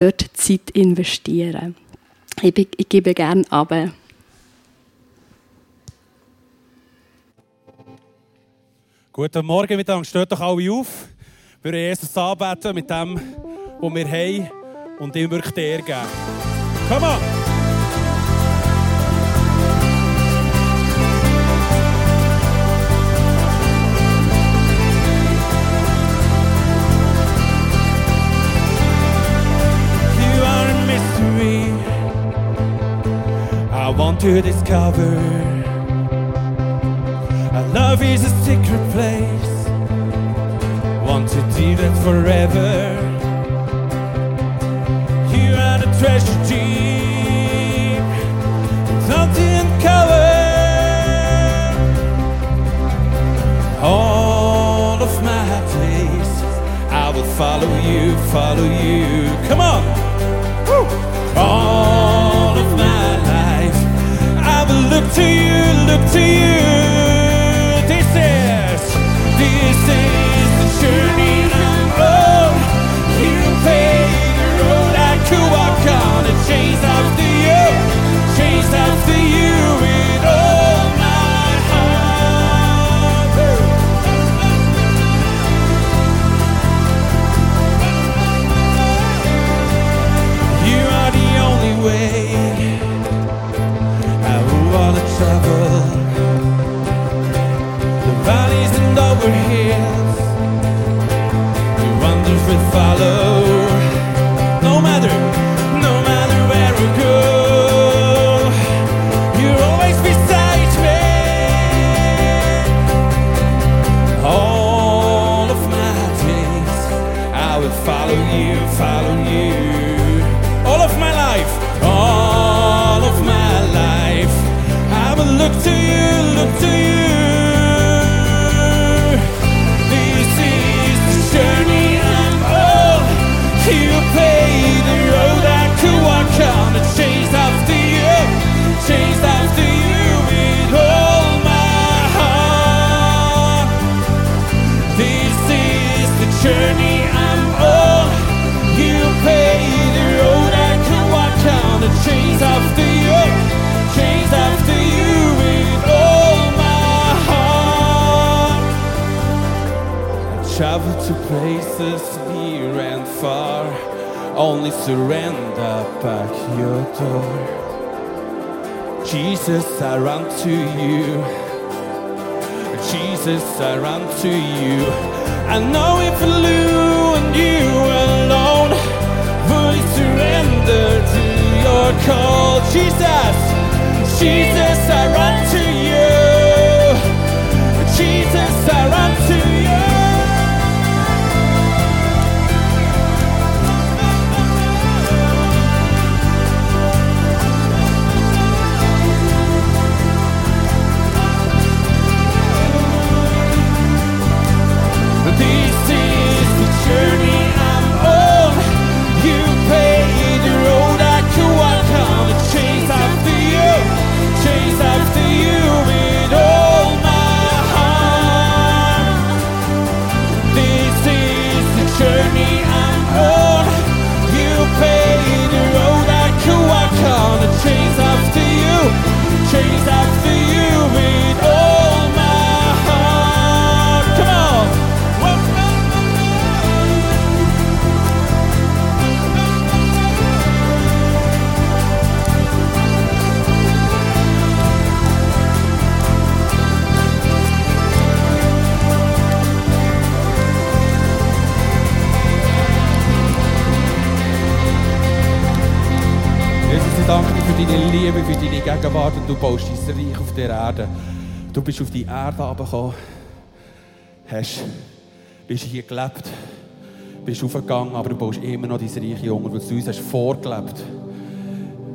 dort Zeit investieren. Ich, ich gebe gerne ab. Guten Morgen miteinander. Steht doch alle auf. Wir Jesus anbeten mit dem, was wir haben und ihm wirklich die geben. Come on! Want to discover. Our love is a secret place. Want to do that forever. You are the treasure deep, something uncover. All of my days, I will follow you, follow you. Come on. To you, look to you. Jesus, I run to you. Jesus, I run to you. I know if I lose and you alone, fully surrender to your call. Jesus, Jesus, I run to you. Jesus, I run deine Liebe, für deine Gegenwart und du baust dein Reich auf der Erde. Du bist auf die Erde herabgekommen, hast, bist hier gelebt, bist aufgegangen, aber du baust immer noch dein Reich, Junge, weil du uns hast vorgelebt,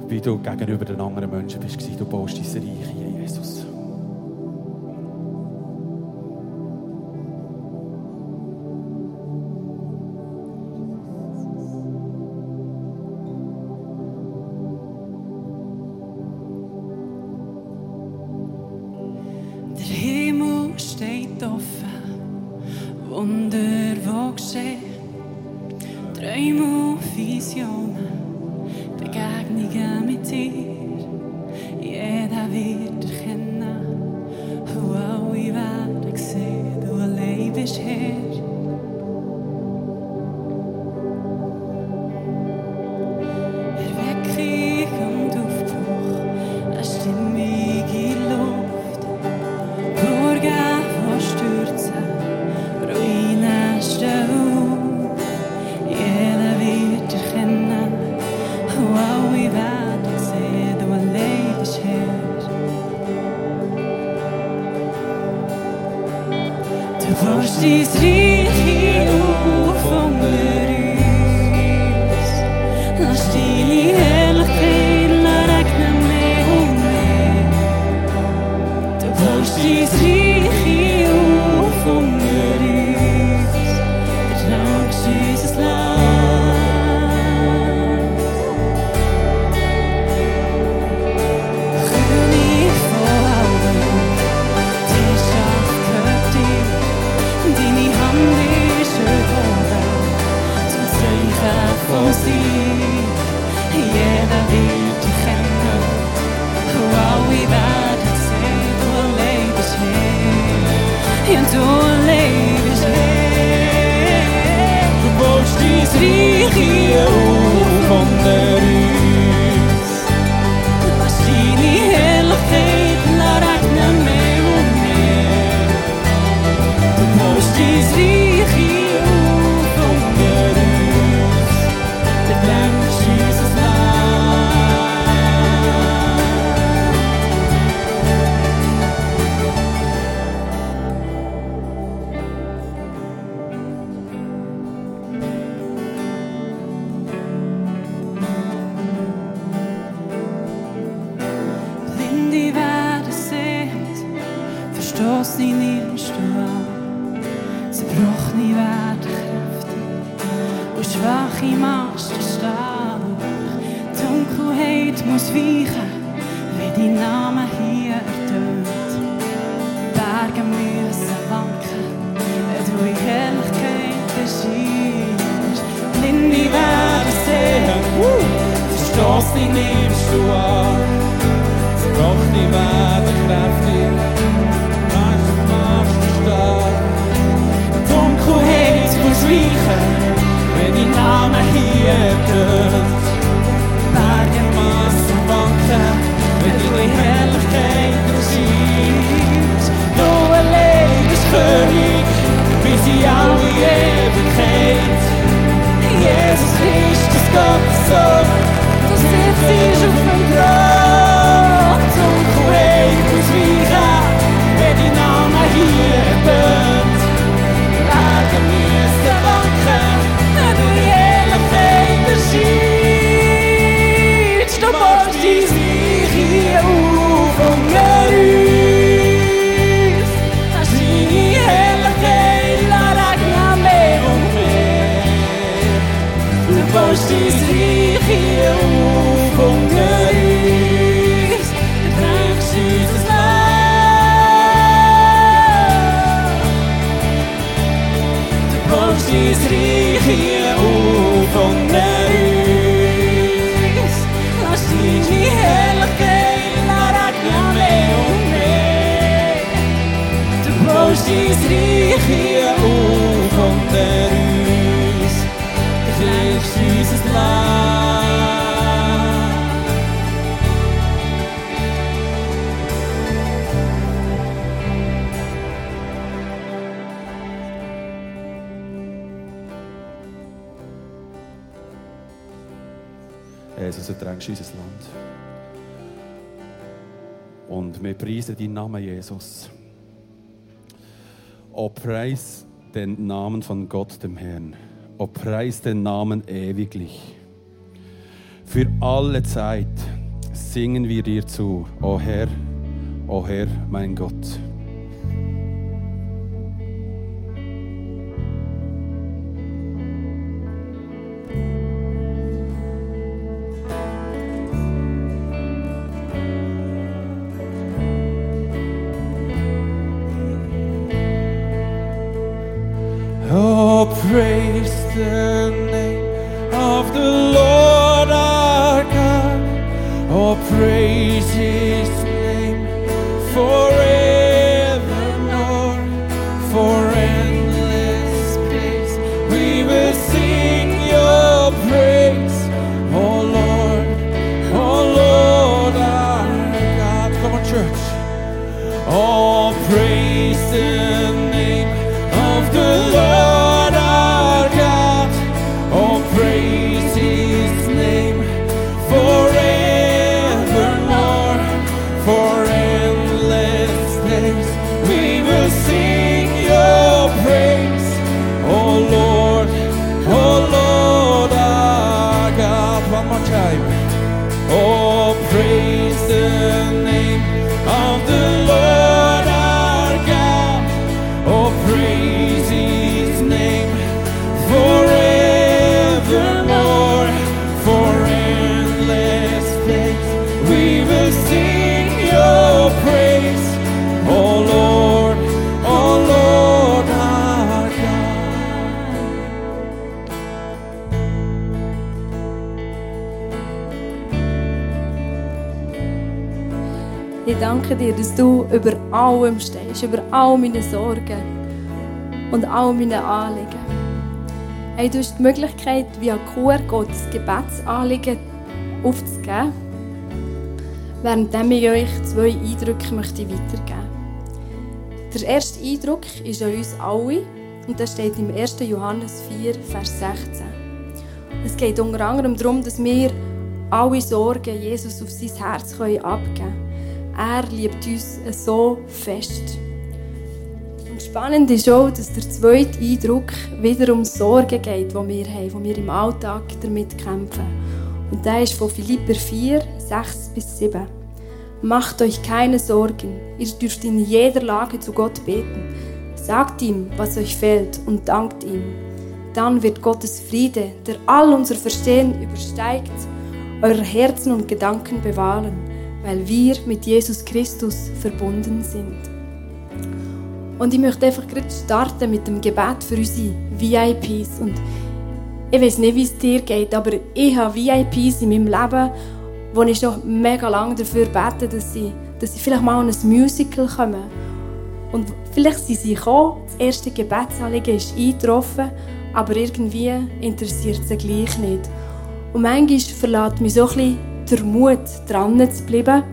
wie du gegenüber den anderen Menschen bist. Du baust dein Reich Du först hier strid i ofånglig preis den Namen von Gott, dem Herrn. O preis den Namen ewiglich. Für alle Zeit singen wir dir zu, o Herr, o Herr, mein Gott. after Ich danke dir, dass du über allem stehst, über all meine Sorgen und all meine Anliegen. Hey, du hast die Möglichkeit, via QR-Code das Gebetsanliegen aufzugeben, während ich euch zwei Eindrücke möchte weitergeben Der erste Eindruck ist an uns alle und das steht im 1. Johannes 4, Vers 16. Es geht unter anderem darum, dass wir alle Sorgen Jesus auf sein Herz abgeben können. Er liebt uns so fest. Und spannend ist auch, dass der zweite Eindruck wieder um Sorgen geht, die wir haben, die wir im Alltag damit kämpfen. Und der ist von Philipper 4, 6 bis 7. Macht euch keine Sorgen, ihr dürft in jeder Lage zu Gott beten. Sagt ihm, was euch fehlt und dankt ihm. Dann wird Gottes Friede, der all unser Verstehen übersteigt, eure Herzen und Gedanken bewahren, weil wir mit Jesus Christus verbunden sind. Und ich möchte einfach gerade starten mit dem Gebet für unsere VIPs. Und ich weiß nicht, wie es dir geht, aber ich habe VIPs in meinem Leben, wo ich noch mega lange dafür bete, dass sie, dass sie vielleicht mal an ein Musical kommen. Und vielleicht sind sie gekommen, das erste Gebetsanliegen ist eingetroffen, aber irgendwie interessiert sie gleich nicht. Und manchmal verlässt mich so ein bisschen der Mut, dran zu bleiben.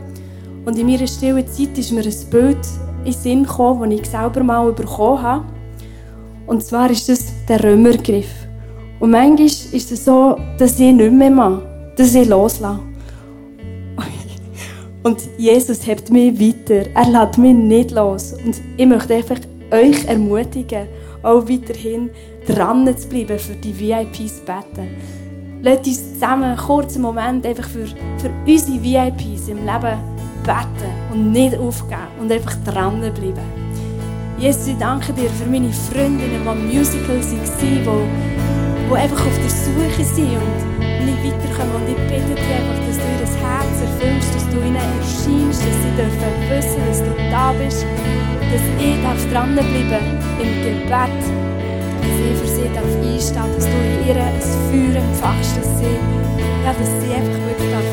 Und in meiner stillen Zeit ist mir ein Bild in den Sinn gekommen, das ich selber mal bekommen habe. Und zwar ist das der Römergriff. Und manchmal ist es so, dass ich nicht mehr mache, dass ich loslasse. Und Jesus hebt mich weiter. Er lässt mich nicht los. Und ich möchte einfach euch ermutigen, auch weiterhin dran zu bleiben, für die VIPs zu beten. Lasst uns zusammen einen kurzen Moment einfach für, für unsere VIPs im Leben beten und nicht aufgeben und einfach dranbleiben. Jesus, ich danke dir für meine Freundinnen, die am Musical waren, die, die einfach auf der Suche sind und nicht weiterkommen. Und ich bitte dich einfach, dass du ihr Herz erfüllst, dass du ihnen erscheinst, dass sie dürfen wissen, dass du da bist, dass ich darf dranbleiben im Gebet dass ich darf einstehen dass du in ihr ein Feuer empfachst, dass sie, ja, dass sie einfach wirklich darf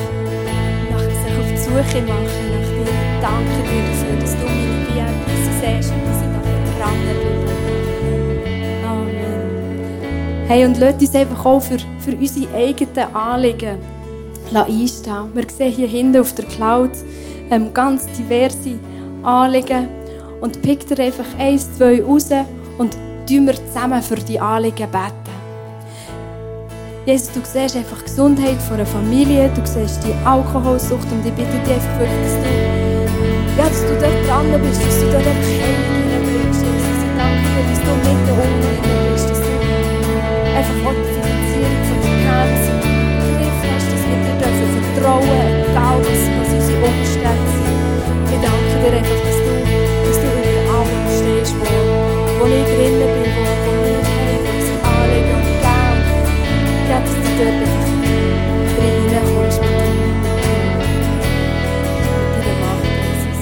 nach, sich auf die Suche machen nach dir. Danke dir dafür, dass du meine VIPs siehst und dass ich darf dranbleiben Amen. Hey, und lasst uns einfach auch für, für unsere eigenen Anliegen einstehen. Wir sehen hier hinten auf der Cloud ähm, ganz diverse Anliegen und pickt ihr einfach eins, zwei raus und tun wir zusammen für die Anliegen beten. Jesus, du siehst einfach die Gesundheit von einer Familie, du siehst die Alkoholsucht und ich bitte dich einfach wirklich, dass du, ja, dass du dort dran bist, dass du dort einfach Heilung hineinbringst. Jesus, ich danke dir, dass du mit der unten bist, dass du einfach auch die Finanzierung von Cancer im Griff hast, dass wir dir dürfen vertrauen, egal was, was unsere Umstände sind. Ich danke dir einfach, dass wo ich drinnen bin, wo, wo wir haben, wo unsere Anliegen und Geld, ja, dass du dort einfach reinkommst mit deiner Macht, Jesus.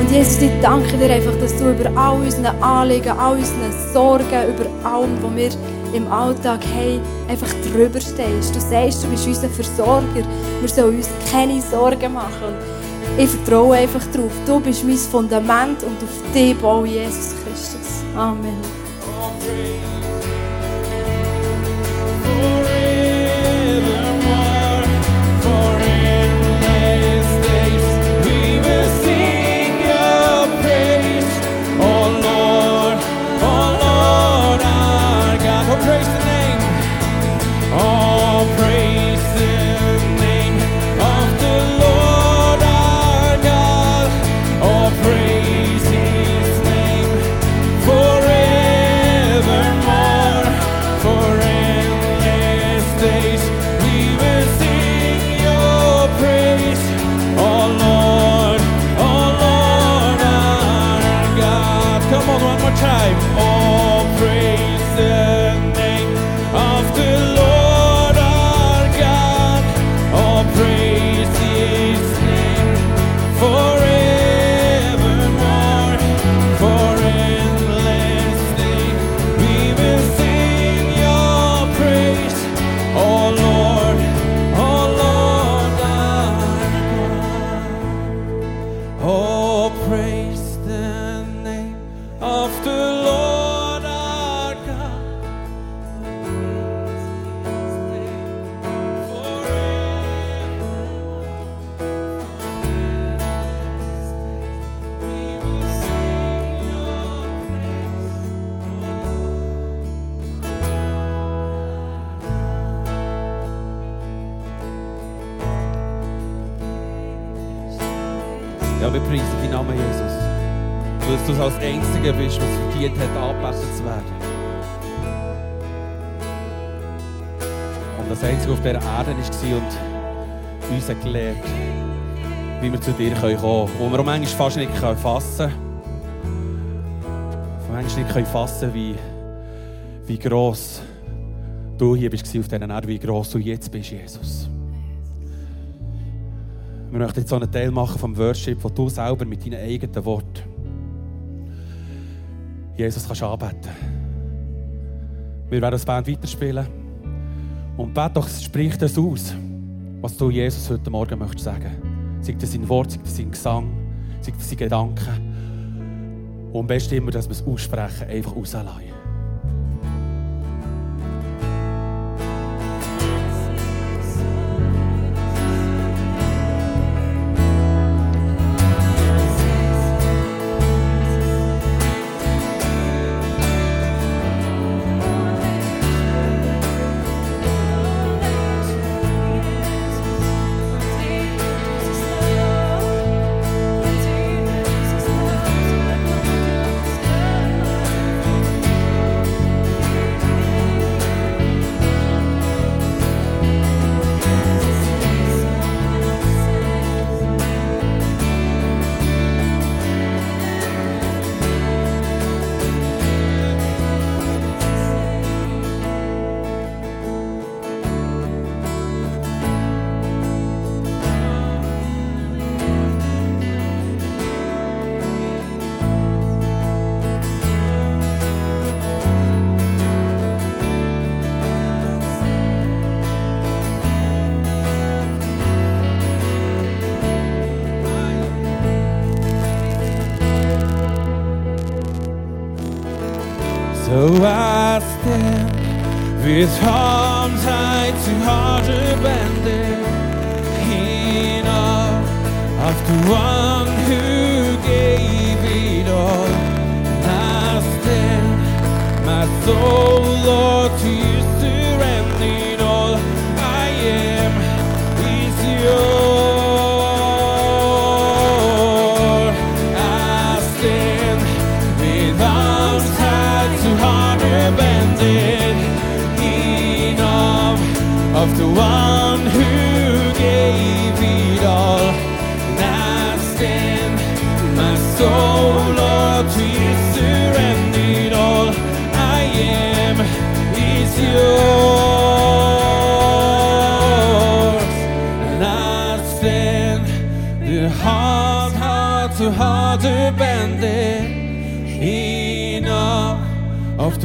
Und Jesus, ich danke dir einfach, dass du über all unsere Anliegen, all unsere Sorgen, über allem, was wir im Alltag haben, einfach drüber stehst. Du sagst, du bist unser Versorger. Wir sollen uns keine Sorgen machen. Und Ich vertraue einfach darauf. Du bist mein Fundament und auf dich baue ich, Jesus Christus. Amen. Ja, wir preisen deinen Namen, Jesus. Weil du als Einziger bist, was verdient hat, angebetet zu werden. Und das Einzige auf dieser Erde war und uns hat gelehrt, wie wir zu dir kommen können. Und wir manchmal fast nicht fassen können. Manchmal nicht fassen wie, wie gross du hier bist auf dieser Erde, wie gross du jetzt bist, Jesus. Wir möchten jetzt so einen Teil machen vom Worship, wo du selber mit deinen eigenen Worten Jesus kannst anbeten. Wir werden das Band weiterspielen. Und bet doch, sprich das aus, was du Jesus heute Morgen möchtest sagen. Sei das sein Wort, sei das sein Gesang, sei das sein Gedanken. Und am besten immer, dass wir es aussprechen, einfach rauslassen.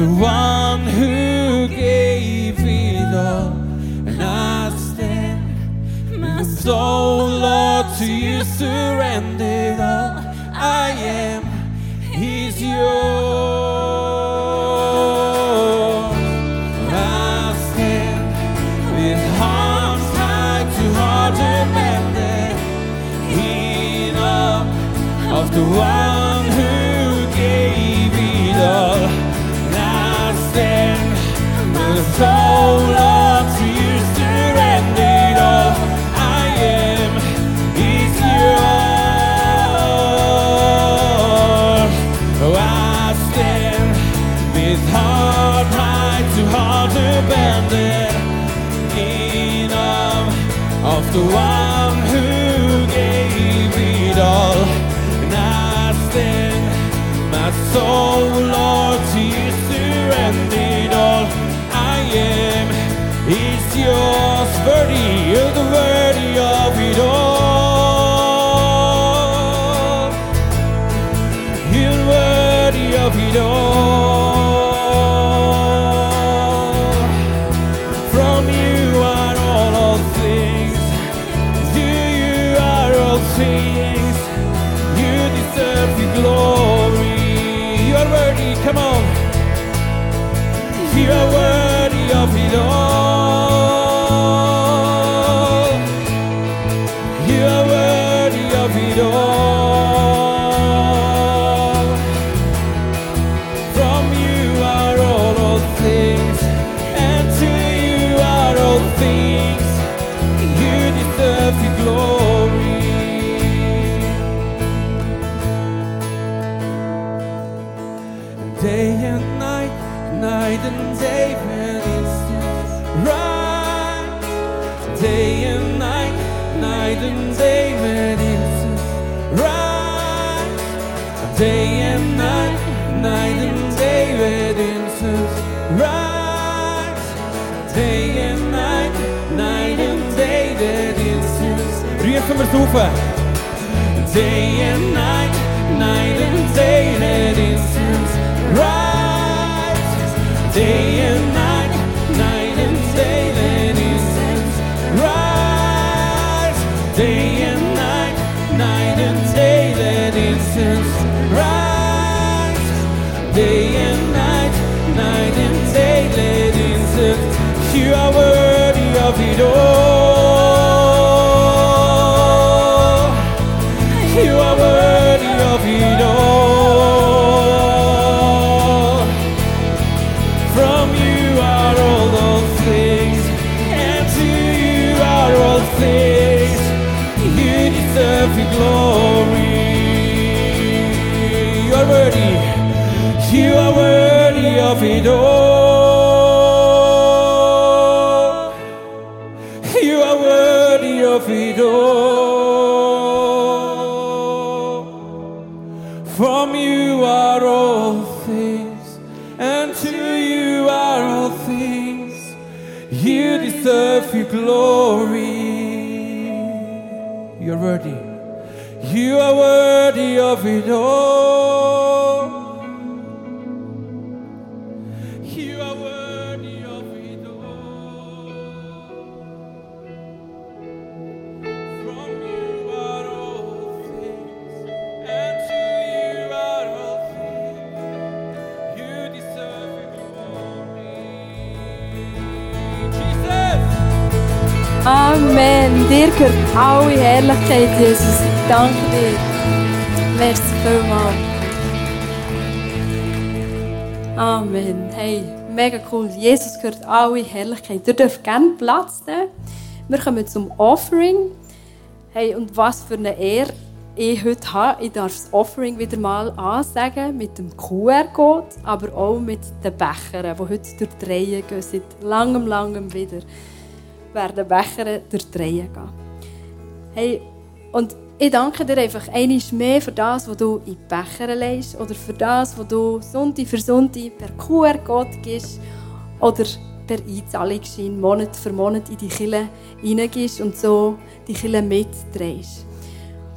the one who gave it all. And I stand, my soul, Lord, to you surrender. alle Herrlichkeit, Jesus. Ich danke dir. Merci vielmals. Amen. Hey, mega cool. Jesus gehört alle Herrlichkeit. Ihr dürft gerne Platz nehmen. Wir kommen zum Offering. Hey, und was für eine Ehre ich heute habe. Ich darf das Offering wieder mal ansagen mit dem QR-Code, aber auch mit den Bechern, die heute durch die gehen, seit langem, langem wieder werden Becher durch die Reihe gehen. Hey, und ich danke dir einfach einmal mehr für das, was du in Becher leist oder für das, was du Sonntag für Sonntag per QR-Code gibst oder per Einzahlungsschein Monat für Monat in die Kille hineingehst und so die Kille mitdrehst.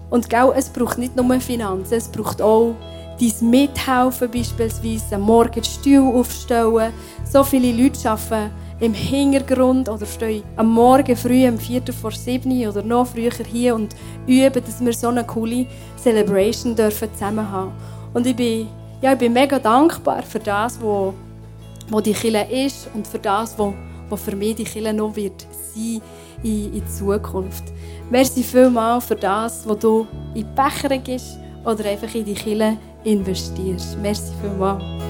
Und genau, es braucht nicht nur Finanzen, es braucht auch dein Mithelfen, beispielsweise am Morgen Stuhl aufstellen. So viele Leute arbeiten im Hintergrund oder stehen am Morgen früh, um Viertel vor sieben oder noch früher hier und üben, dass wir so eine coole Celebration dürfen zusammen haben. Und ich bin, ja, ich bin mega dankbar für das, was wo die Kille ist und für das, was, was für mich die Kille noch wird sein in, in Zukunft. Merci vielmals für das, was du in die Becher gibst oder einfach in die Kille investierst. Merci vielmals.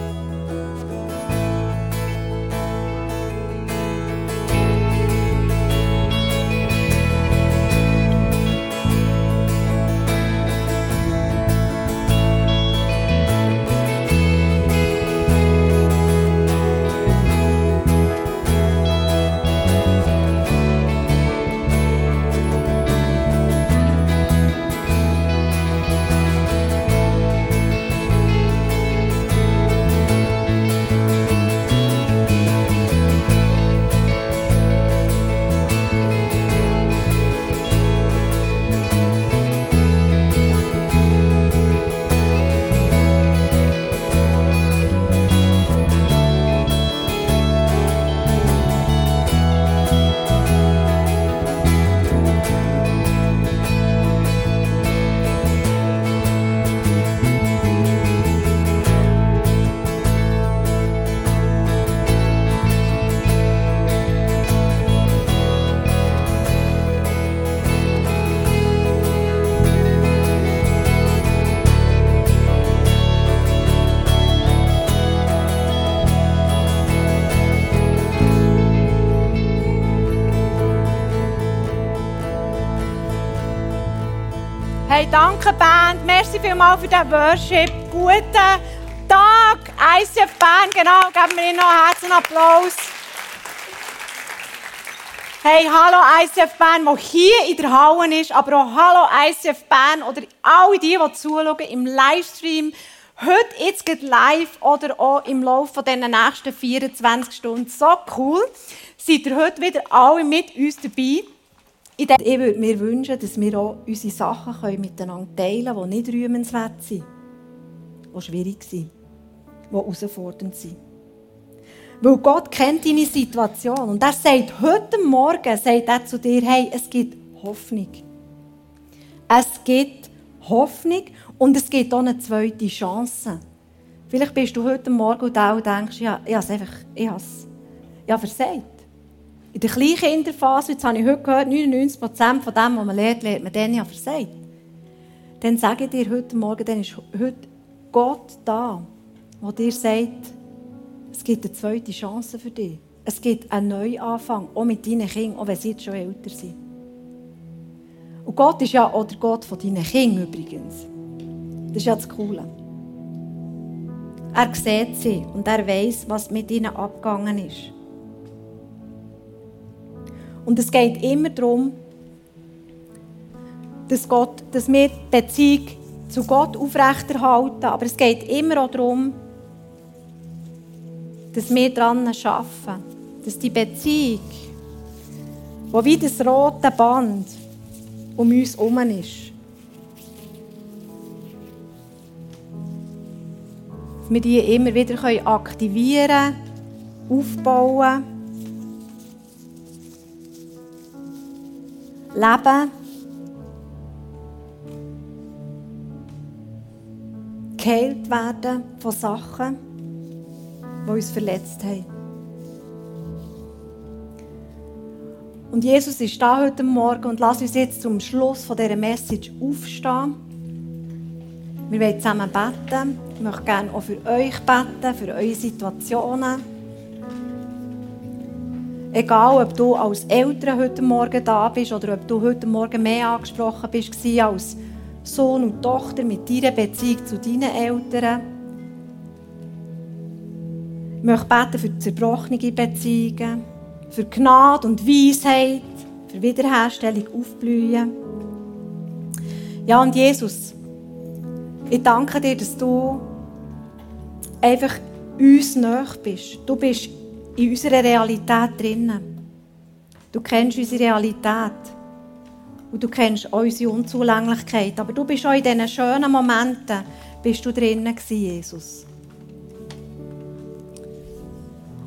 Hey, danke Band. Merci vielmals für den Worship. Guten Tag, ICF Bern. Genau, geben wir Ihnen noch einen herzlichen Applaus. Hey, hallo ICF Bern, der hier in der Halle ist, aber auch hallo ICF Bern oder alle die, die zuschauen im Livestream. Heute jetzt geht live oder auch im Laufe dieser nächsten 24 Stunden. So cool. Seid ihr heute wieder alle mit uns dabei? Ich würde mir wünschen, dass wir auch unsere Sachen können miteinander teilen können, die nicht rühmenswert sind, die schwierig sind, die herausfordernd sind. Weil Gott kennt deine Situation und er sagt heute Morgen sagt er zu dir, hey, es gibt Hoffnung. Es gibt Hoffnung und es gibt auch eine zweite Chance. Vielleicht bist du heute Morgen da und denkst, ja, ich habe es einfach, ich habe es, ich habe versagt. In der Kleinkinderphase, jetzt habe ich heute gehört, 99 Prozent von dem, was man lernt, lernt man dann ja versagt. Dann sage ich dir heute Morgen, dann ist heute Gott da, der dir sagt, es gibt eine zweite Chance für dich. Es gibt einen Neuanfang, auch mit deinen Kindern, auch wenn sie jetzt schon älter sind. Und Gott ist ja auch der Gott von deinen Kindern übrigens. Das ist ja das Coole. Er sieht sie und er weiß, was mit ihnen abgegangen ist. Und es geht immer darum, dass, Gott, dass wir die Beziehung zu Gott aufrechterhalten. Aber es geht immer auch darum, dass wir daran arbeiten. Dass die Beziehung, die wie das rote Band um uns herum ist, dass wir die immer wieder aktivieren können, aufbauen leben, geheilt werden von Sachen, die uns verletzt haben. Und Jesus ist da heute Morgen und lass uns jetzt zum Schluss von dieser Message aufstehen. Wir wollen zusammen beten. Ich möchte gerne auch für euch beten, für eure Situationen. Egal, ob du als Eltern heute Morgen da bist oder ob du heute Morgen mehr angesprochen bist als Sohn und Tochter mit deiner Beziehung zu deinen Eltern. Ich möchte beten für zerbrochene Beziehungen, für Gnade und Weisheit, für Wiederherstellung, Aufblühen. Ja, und Jesus, ich danke dir, dass du einfach uns nahe bist. Du bist in unserer Realität drinnen. Du kennst unsere Realität. Und du kennst auch unsere Unzulänglichkeit. Aber du bist auch in diesen schönen Momenten bist du drinnen Jesus.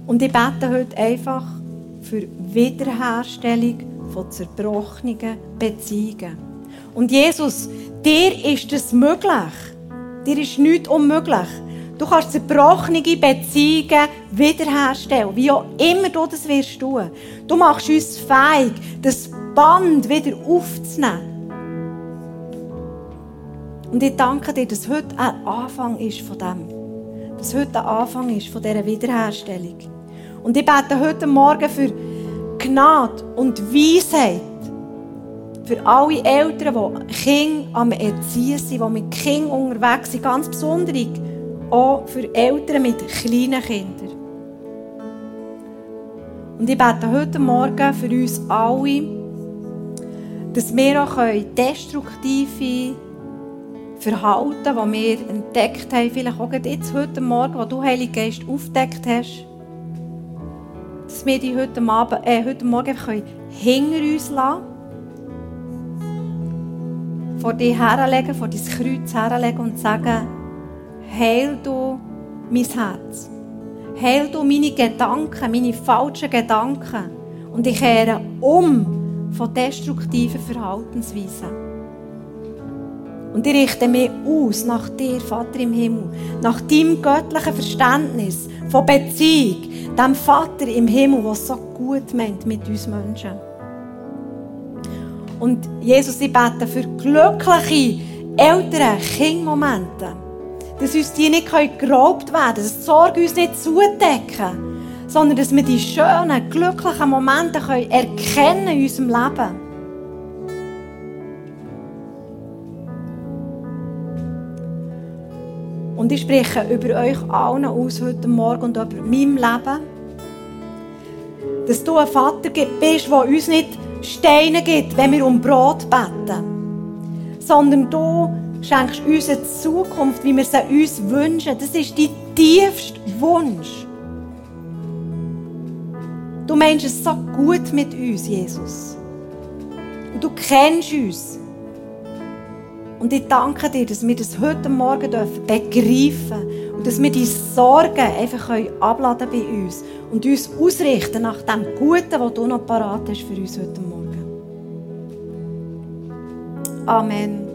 Und ich bete heute einfach, für Wiederherstellung von zerbrochenen Beziehungen. Und Jesus, dir ist es möglich. Dir ist nichts unmöglich. Du kannst zerbrochene Beziehungen wiederherstellen, wie auch immer du das wirst tun. Du machst uns fähig, das Band wieder aufzunehmen. Und ich danke dir, dass heute ein Anfang ist von dem. Dass heute ein Anfang ist von dieser Wiederherstellung. Und ich bete heute Morgen für Gnade und Weisheit. Für alle Eltern, die Kinder am Erziehen sind, die mit Kindern unterwegs sind, ganz besonders auch für Eltern mit kleinen Kindern. Und ich bete heute Morgen für uns alle, dass wir auch destruktive Verhalten, die wir entdeckt haben, vielleicht auch jetzt heute Morgen, wo du Heilige Geist aufdeckt hast, dass wir die heute, Abend, äh, heute Morgen hinter uns lassen vor dir herlegen, vor dein Kreuz herlegen und sagen, heil du mein Herz. Heil du meine Gedanken, meine falschen Gedanken. Und ich kehre um von destruktiven Verhaltensweisen. Und ich richte mich aus nach dir, Vater im Himmel, nach deinem göttlichen Verständnis von Beziehung, dem Vater im Himmel, der so gut meint mit uns Menschen. Und Jesus, ich bete für glückliche Eltern, Kindmomente, dass uns die nicht geraubt werden können, dass die Sorge uns nicht zudecken, sondern dass wir die schönen, glücklichen Momente erkennen in unserem Leben. Und ich spreche über euch allen aus heute Morgen und über mein Leben, dass du ein Vater bist, der uns nicht Steine gibt, wenn wir um Brot beten, sondern du schenkst uns eine Zukunft, wie wir sie uns wünschen. Das ist dein tiefster Wunsch. Du meinst es so gut mit uns, Jesus. Und du kennst uns. Und ich danke dir, dass wir das heute Morgen begreifen dürfen und dass wir die Sorgen einfach abladen bei uns und uns ausrichten nach dem Guten, was du noch parat hast für uns heute Morgen. Amen.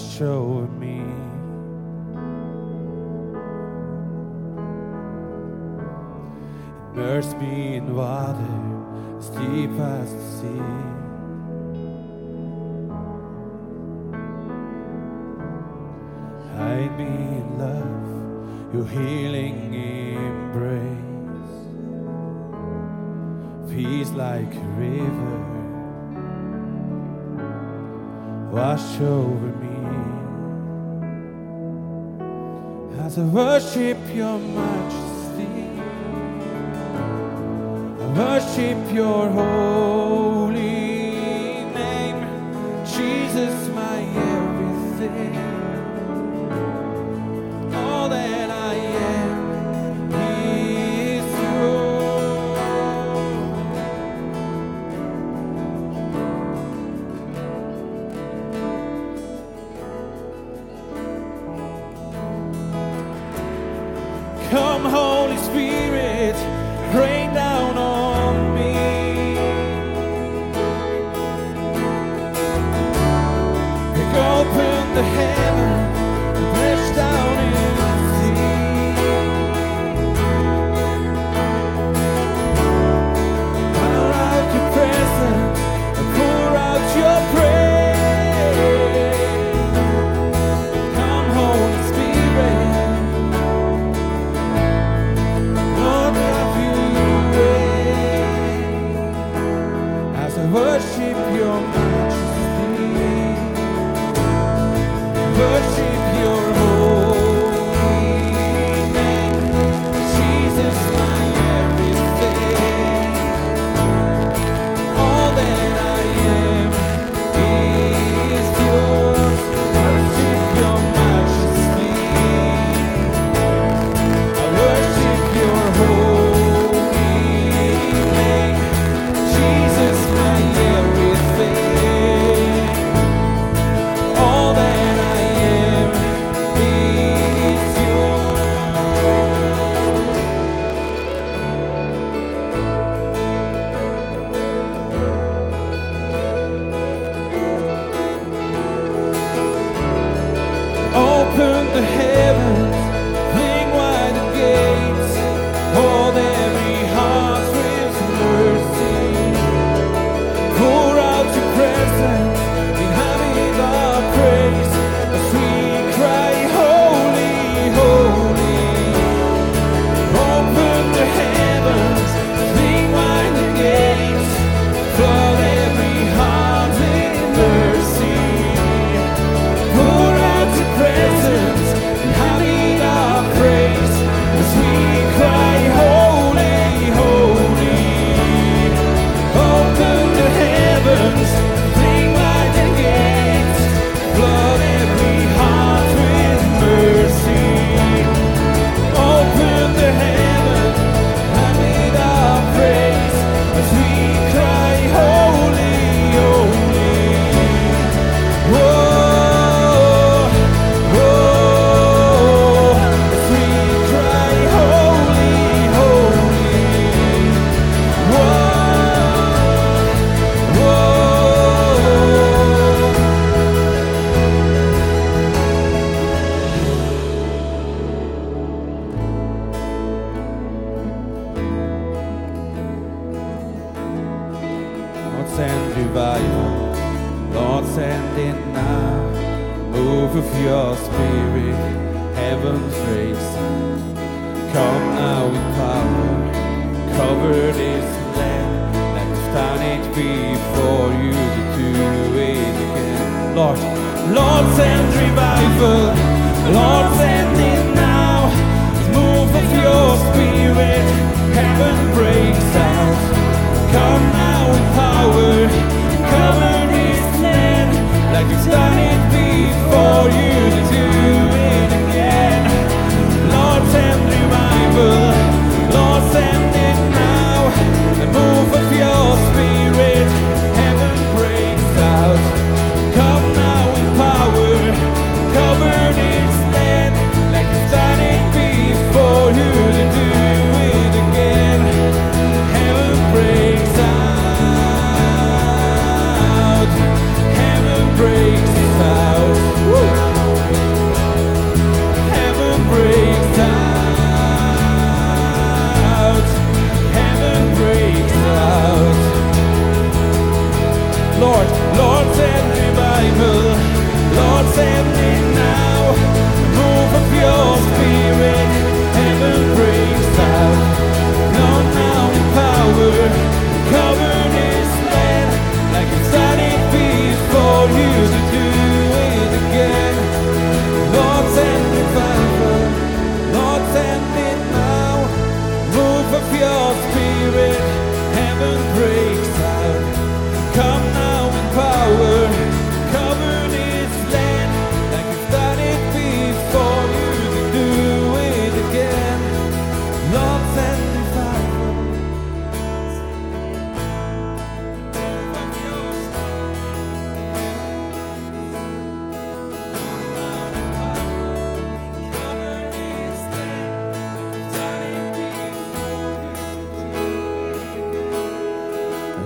Wash over me. Immerse me in water as deep as the sea. Hide me in love, your healing embrace. Peace like a river wash over me as I worship your majesty. I worship your holy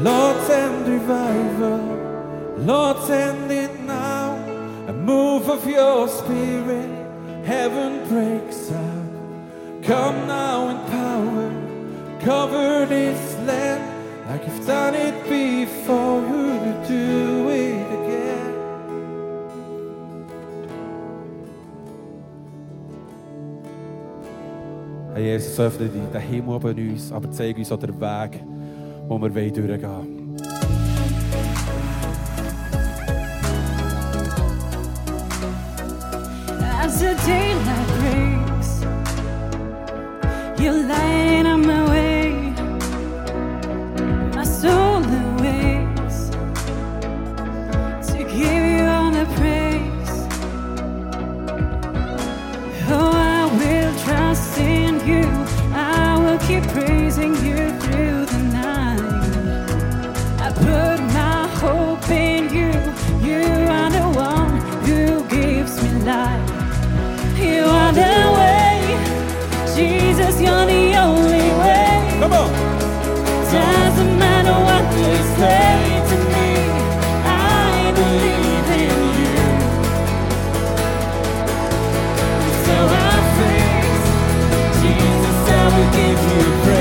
Lord, send revival. Lord, send it now. A move of your spirit. Heaven breaks out. Come now in power. Cover this land like you've done it before. You do it again. Jesus, Jezus, zuiver dit. Dat hemel op aber zeig uns auch den Weg. wo wir durchgehen wollen. As the daylight breaks, give you praise.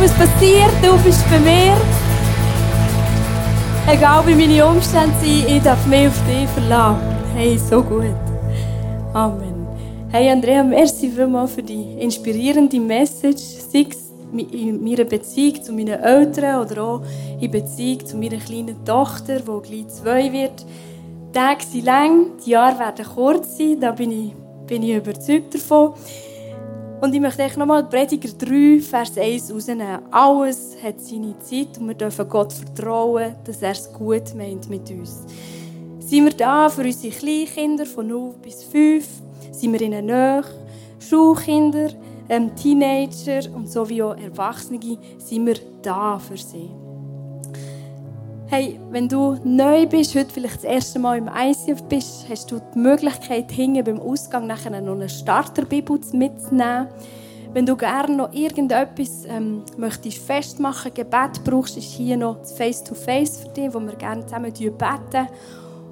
Was passiert, du bist bei mir. Egal wie meine Umstände sind, ich darf mich auf dich verlassen. Hey, so gut. Amen. Hey Andrea, merci vielmals für die inspirierende Message, sei es in meiner Beziehung zu meinen Eltern oder auch in Beziehung zu meiner kleinen Tochter, die gleich zwei wird. Die Tage sind lang, die Jahre werden kurz sein, da bin ich, bin ich überzeugt davon. Und ich möchte nochmal Prediger 3, Vers 1 rausnehmen. Alles hat seine Zeit und wir dürfen Gott vertrauen, dass er es gut meint mit uns. Sind wir da für unsere Kleinkinder von 0 bis 5? Sind wir ihnen nahe? Schulkinder, ähm, Teenager und so wie auch Erwachsene sind wir da für sie. Hey, wenn du neu bist, heute vielleicht das erste Mal im ICF bist, hast du die Möglichkeit, hinten beim Ausgang nachher noch eine Starterbibel mitzunehmen. Wenn du gerne noch irgendetwas ähm, möchtest festmachen, Gebet brauchst, ist hier noch das Face-to-Face -face für dich, wo wir gerne zusammen beten.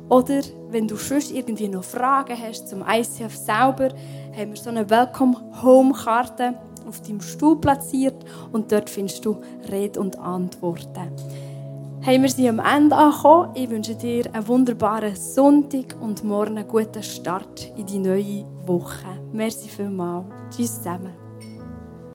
Oder wenn du sonst irgendwie noch Fragen hast zum ICF selber, haben wir so eine Welcome-Home-Karte auf deinem Stuhl platziert und dort findest du Rede und Antworten. Hey, wir sind am Ende angekommen. Ich wünsche dir einen wunderbaren Sonntag und morgen einen guten Start in die neue Woche. Merci vielmals. Tschüss zusammen.